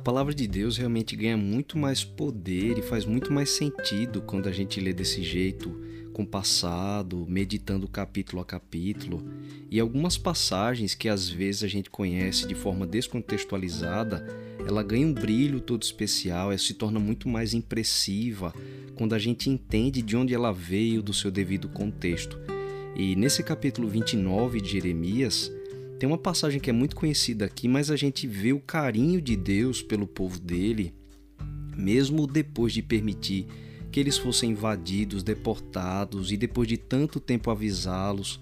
palavra de Deus realmente ganha muito mais poder e faz muito mais sentido quando a gente lê desse jeito, compassado, meditando capítulo a capítulo. E algumas passagens que às vezes a gente conhece de forma descontextualizada, ela ganha um brilho todo especial, ela se torna muito mais impressiva quando a gente entende de onde ela veio do seu devido contexto. E nesse capítulo 29 de Jeremias, tem uma passagem que é muito conhecida aqui, mas a gente vê o carinho de Deus pelo povo dele, mesmo depois de permitir que eles fossem invadidos, deportados e depois de tanto tempo avisá-los.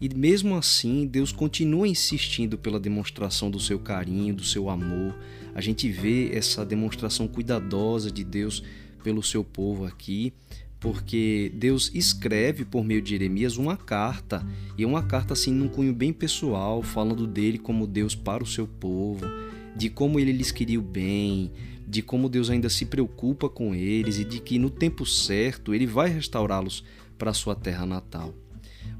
E mesmo assim, Deus continua insistindo pela demonstração do seu carinho, do seu amor. A gente vê essa demonstração cuidadosa de Deus pelo seu povo aqui porque Deus escreve por meio de Jeremias uma carta, e uma carta assim num cunho bem pessoal, falando dele como Deus para o seu povo, de como ele lhes queria o bem, de como Deus ainda se preocupa com eles e de que no tempo certo ele vai restaurá-los para sua terra natal.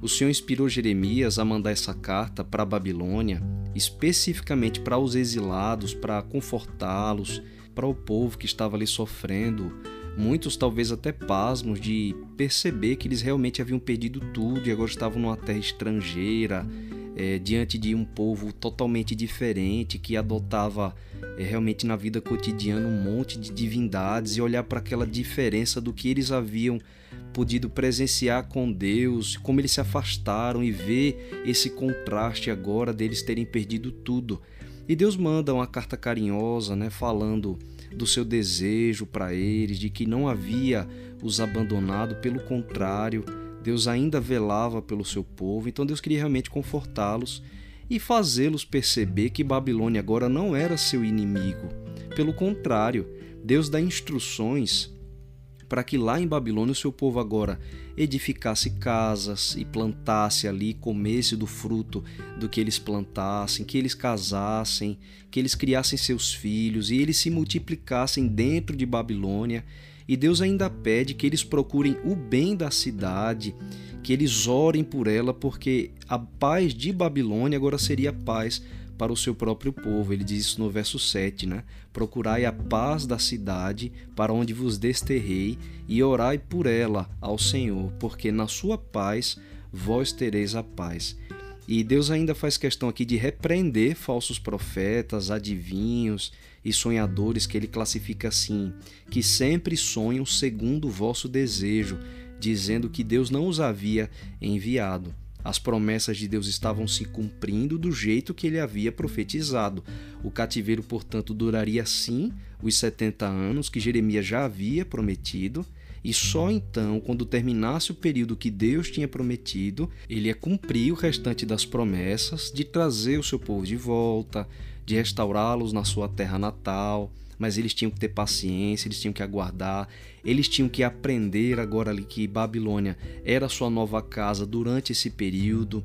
O Senhor inspirou Jeremias a mandar essa carta para a Babilônia, especificamente para os exilados, para confortá-los, para o povo que estava ali sofrendo muitos talvez até pasmos de perceber que eles realmente haviam perdido tudo e agora estavam numa terra estrangeira, é, diante de um povo totalmente diferente que adotava é, realmente na vida cotidiana um monte de divindades e olhar para aquela diferença do que eles haviam podido presenciar com Deus, como eles se afastaram e ver esse contraste agora deles terem perdido tudo. E Deus manda uma carta carinhosa, né, falando do seu desejo para eles, de que não havia os abandonado, pelo contrário, Deus ainda velava pelo seu povo, então Deus queria realmente confortá-los e fazê-los perceber que Babilônia agora não era seu inimigo. Pelo contrário, Deus dá instruções para que lá em Babilônia o seu povo agora edificasse casas e plantasse ali, comesse do fruto do que eles plantassem, que eles casassem, que eles criassem seus filhos e eles se multiplicassem dentro de Babilônia. E Deus ainda pede que eles procurem o bem da cidade, que eles orem por ela, porque a paz de Babilônia agora seria paz para o seu próprio povo. Ele diz isso no verso 7, né? Procurai a paz da cidade para onde vos desterrei e orai por ela ao Senhor, porque na sua paz vós tereis a paz. E Deus ainda faz questão aqui de repreender falsos profetas, adivinhos e sonhadores que ele classifica assim, que sempre sonham segundo o vosso desejo, dizendo que Deus não os havia enviado. As promessas de Deus estavam se cumprindo do jeito que ele havia profetizado. O cativeiro, portanto, duraria sim os 70 anos que Jeremias já havia prometido, e só então, quando terminasse o período que Deus tinha prometido, ele ia cumprir o restante das promessas de trazer o seu povo de volta, de restaurá-los na sua terra natal mas eles tinham que ter paciência, eles tinham que aguardar, eles tinham que aprender agora ali que Babilônia era sua nova casa durante esse período.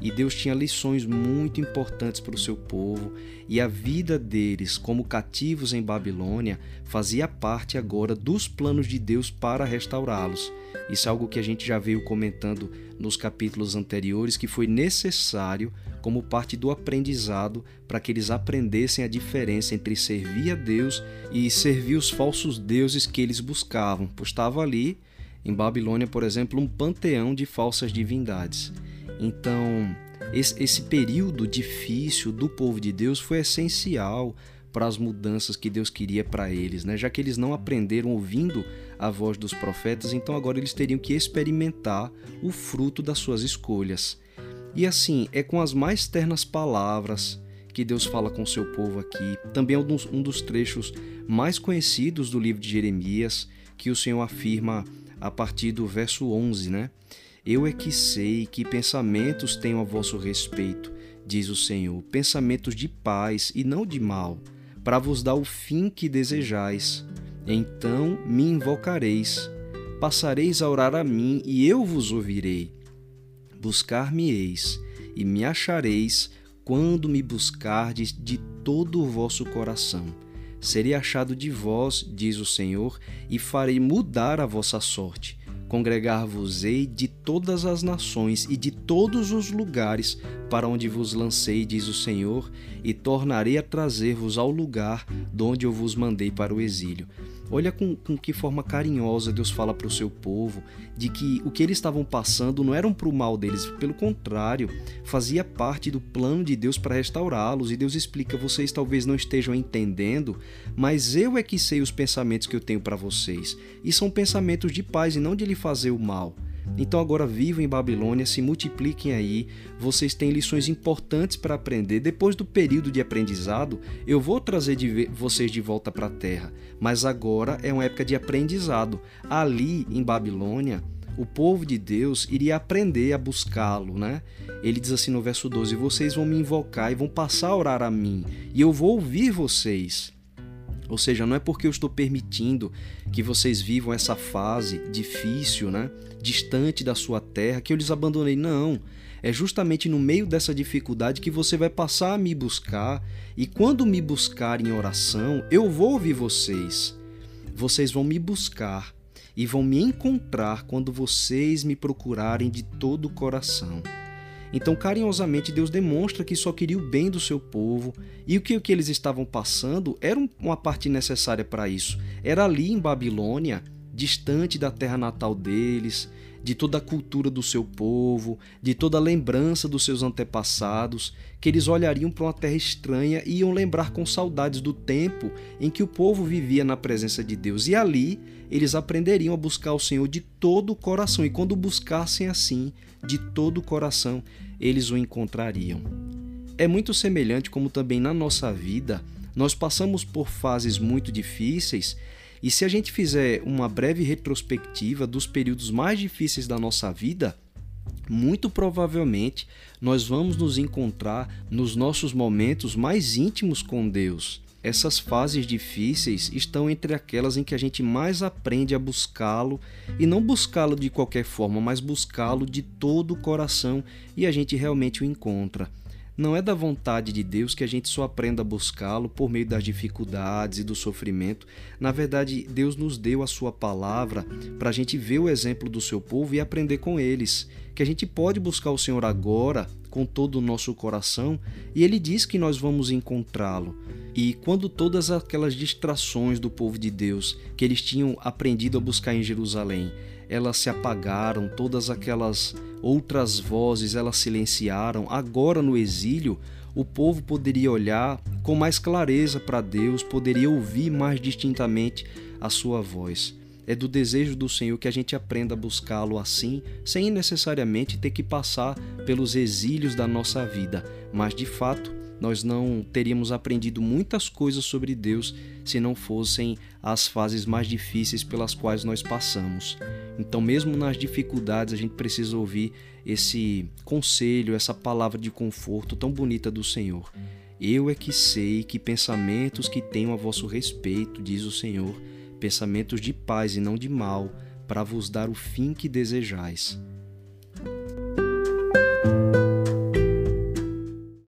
E Deus tinha lições muito importantes para o seu povo, e a vida deles como cativos em Babilônia fazia parte agora dos planos de Deus para restaurá-los. Isso é algo que a gente já veio comentando nos capítulos anteriores, que foi necessário como parte do aprendizado para que eles aprendessem a diferença entre servir a Deus e servir os falsos deuses que eles buscavam, pois estava ali em Babilônia, por exemplo, um panteão de falsas divindades. Então, esse, período difícil do povo de Deus foi essencial para as mudanças que Deus queria para eles, né? Já que eles não aprenderam ouvindo a voz dos profetas, então agora eles teriam que experimentar o fruto das suas escolhas. E assim, é com as mais ternas palavras que Deus fala com seu povo aqui. Também é um dos trechos mais conhecidos do livro de Jeremias, que o Senhor afirma a partir do verso 11, né? Eu é que sei que pensamentos tenho a vosso respeito, diz o Senhor, pensamentos de paz e não de mal, para vos dar o fim que desejais. Então me invocareis, passareis a orar a mim e eu vos ouvirei. Buscar-me-eis e me achareis quando me buscardes de todo o vosso coração. Serei achado de vós, diz o Senhor, e farei mudar a vossa sorte congregar-vos-ei de todas as nações e de todos os lugares para onde vos lancei, diz o Senhor, e tornarei a trazer-vos ao lugar de onde eu vos mandei para o exílio. Olha com, com que forma carinhosa Deus fala para o seu povo de que o que eles estavam passando não era para o mal deles, pelo contrário, fazia parte do plano de Deus para restaurá-los. E Deus explica: vocês talvez não estejam entendendo, mas eu é que sei os pensamentos que eu tenho para vocês. E são pensamentos de paz e não de lhe fazer o mal. Então agora vivam em Babilônia, se multipliquem aí. Vocês têm lições importantes para aprender. Depois do período de aprendizado, eu vou trazer de vocês de volta para a terra. Mas agora é uma época de aprendizado. Ali em Babilônia, o povo de Deus iria aprender a buscá-lo, né? Ele diz assim no verso 12: Vocês vão me invocar e vão passar a orar a mim, e eu vou ouvir vocês. Ou seja, não é porque eu estou permitindo que vocês vivam essa fase difícil, né, distante da sua terra, que eu lhes abandonei. Não. É justamente no meio dessa dificuldade que você vai passar a me buscar, e quando me buscar em oração, eu vou ouvir vocês. Vocês vão me buscar e vão me encontrar quando vocês me procurarem de todo o coração. Então, carinhosamente, Deus demonstra que só queria o bem do seu povo e o que, o que eles estavam passando era uma parte necessária para isso. Era ali em Babilônia, distante da terra natal deles, de toda a cultura do seu povo, de toda a lembrança dos seus antepassados, que eles olhariam para uma terra estranha e iam lembrar com saudades do tempo em que o povo vivia na presença de Deus. E ali eles aprenderiam a buscar o Senhor de todo o coração, e quando buscassem assim, de todo o coração, eles o encontrariam. É muito semelhante como também na nossa vida nós passamos por fases muito difíceis e se a gente fizer uma breve retrospectiva dos períodos mais difíceis da nossa vida, muito provavelmente nós vamos nos encontrar nos nossos momentos mais íntimos com Deus. Essas fases difíceis estão entre aquelas em que a gente mais aprende a buscá-lo e não buscá-lo de qualquer forma, mas buscá-lo de todo o coração e a gente realmente o encontra. Não é da vontade de Deus que a gente só aprenda a buscá-lo por meio das dificuldades e do sofrimento. Na verdade, Deus nos deu a sua palavra para a gente ver o exemplo do seu povo e aprender com eles. Que a gente pode buscar o Senhor agora com todo o nosso coração e ele diz que nós vamos encontrá-lo. E quando todas aquelas distrações do povo de Deus que eles tinham aprendido a buscar em Jerusalém, elas se apagaram, todas aquelas outras vozes elas silenciaram, agora no exílio, o povo poderia olhar com mais clareza para Deus, poderia ouvir mais distintamente a sua voz. É do desejo do Senhor que a gente aprenda a buscá-lo assim, sem necessariamente ter que passar pelos exílios da nossa vida, mas de fato nós não teríamos aprendido muitas coisas sobre Deus se não fossem as fases mais difíceis pelas quais nós passamos. Então, mesmo nas dificuldades, a gente precisa ouvir esse conselho, essa palavra de conforto tão bonita do Senhor. Eu é que sei que pensamentos que tenho a vosso respeito, diz o Senhor, pensamentos de paz e não de mal, para vos dar o fim que desejais.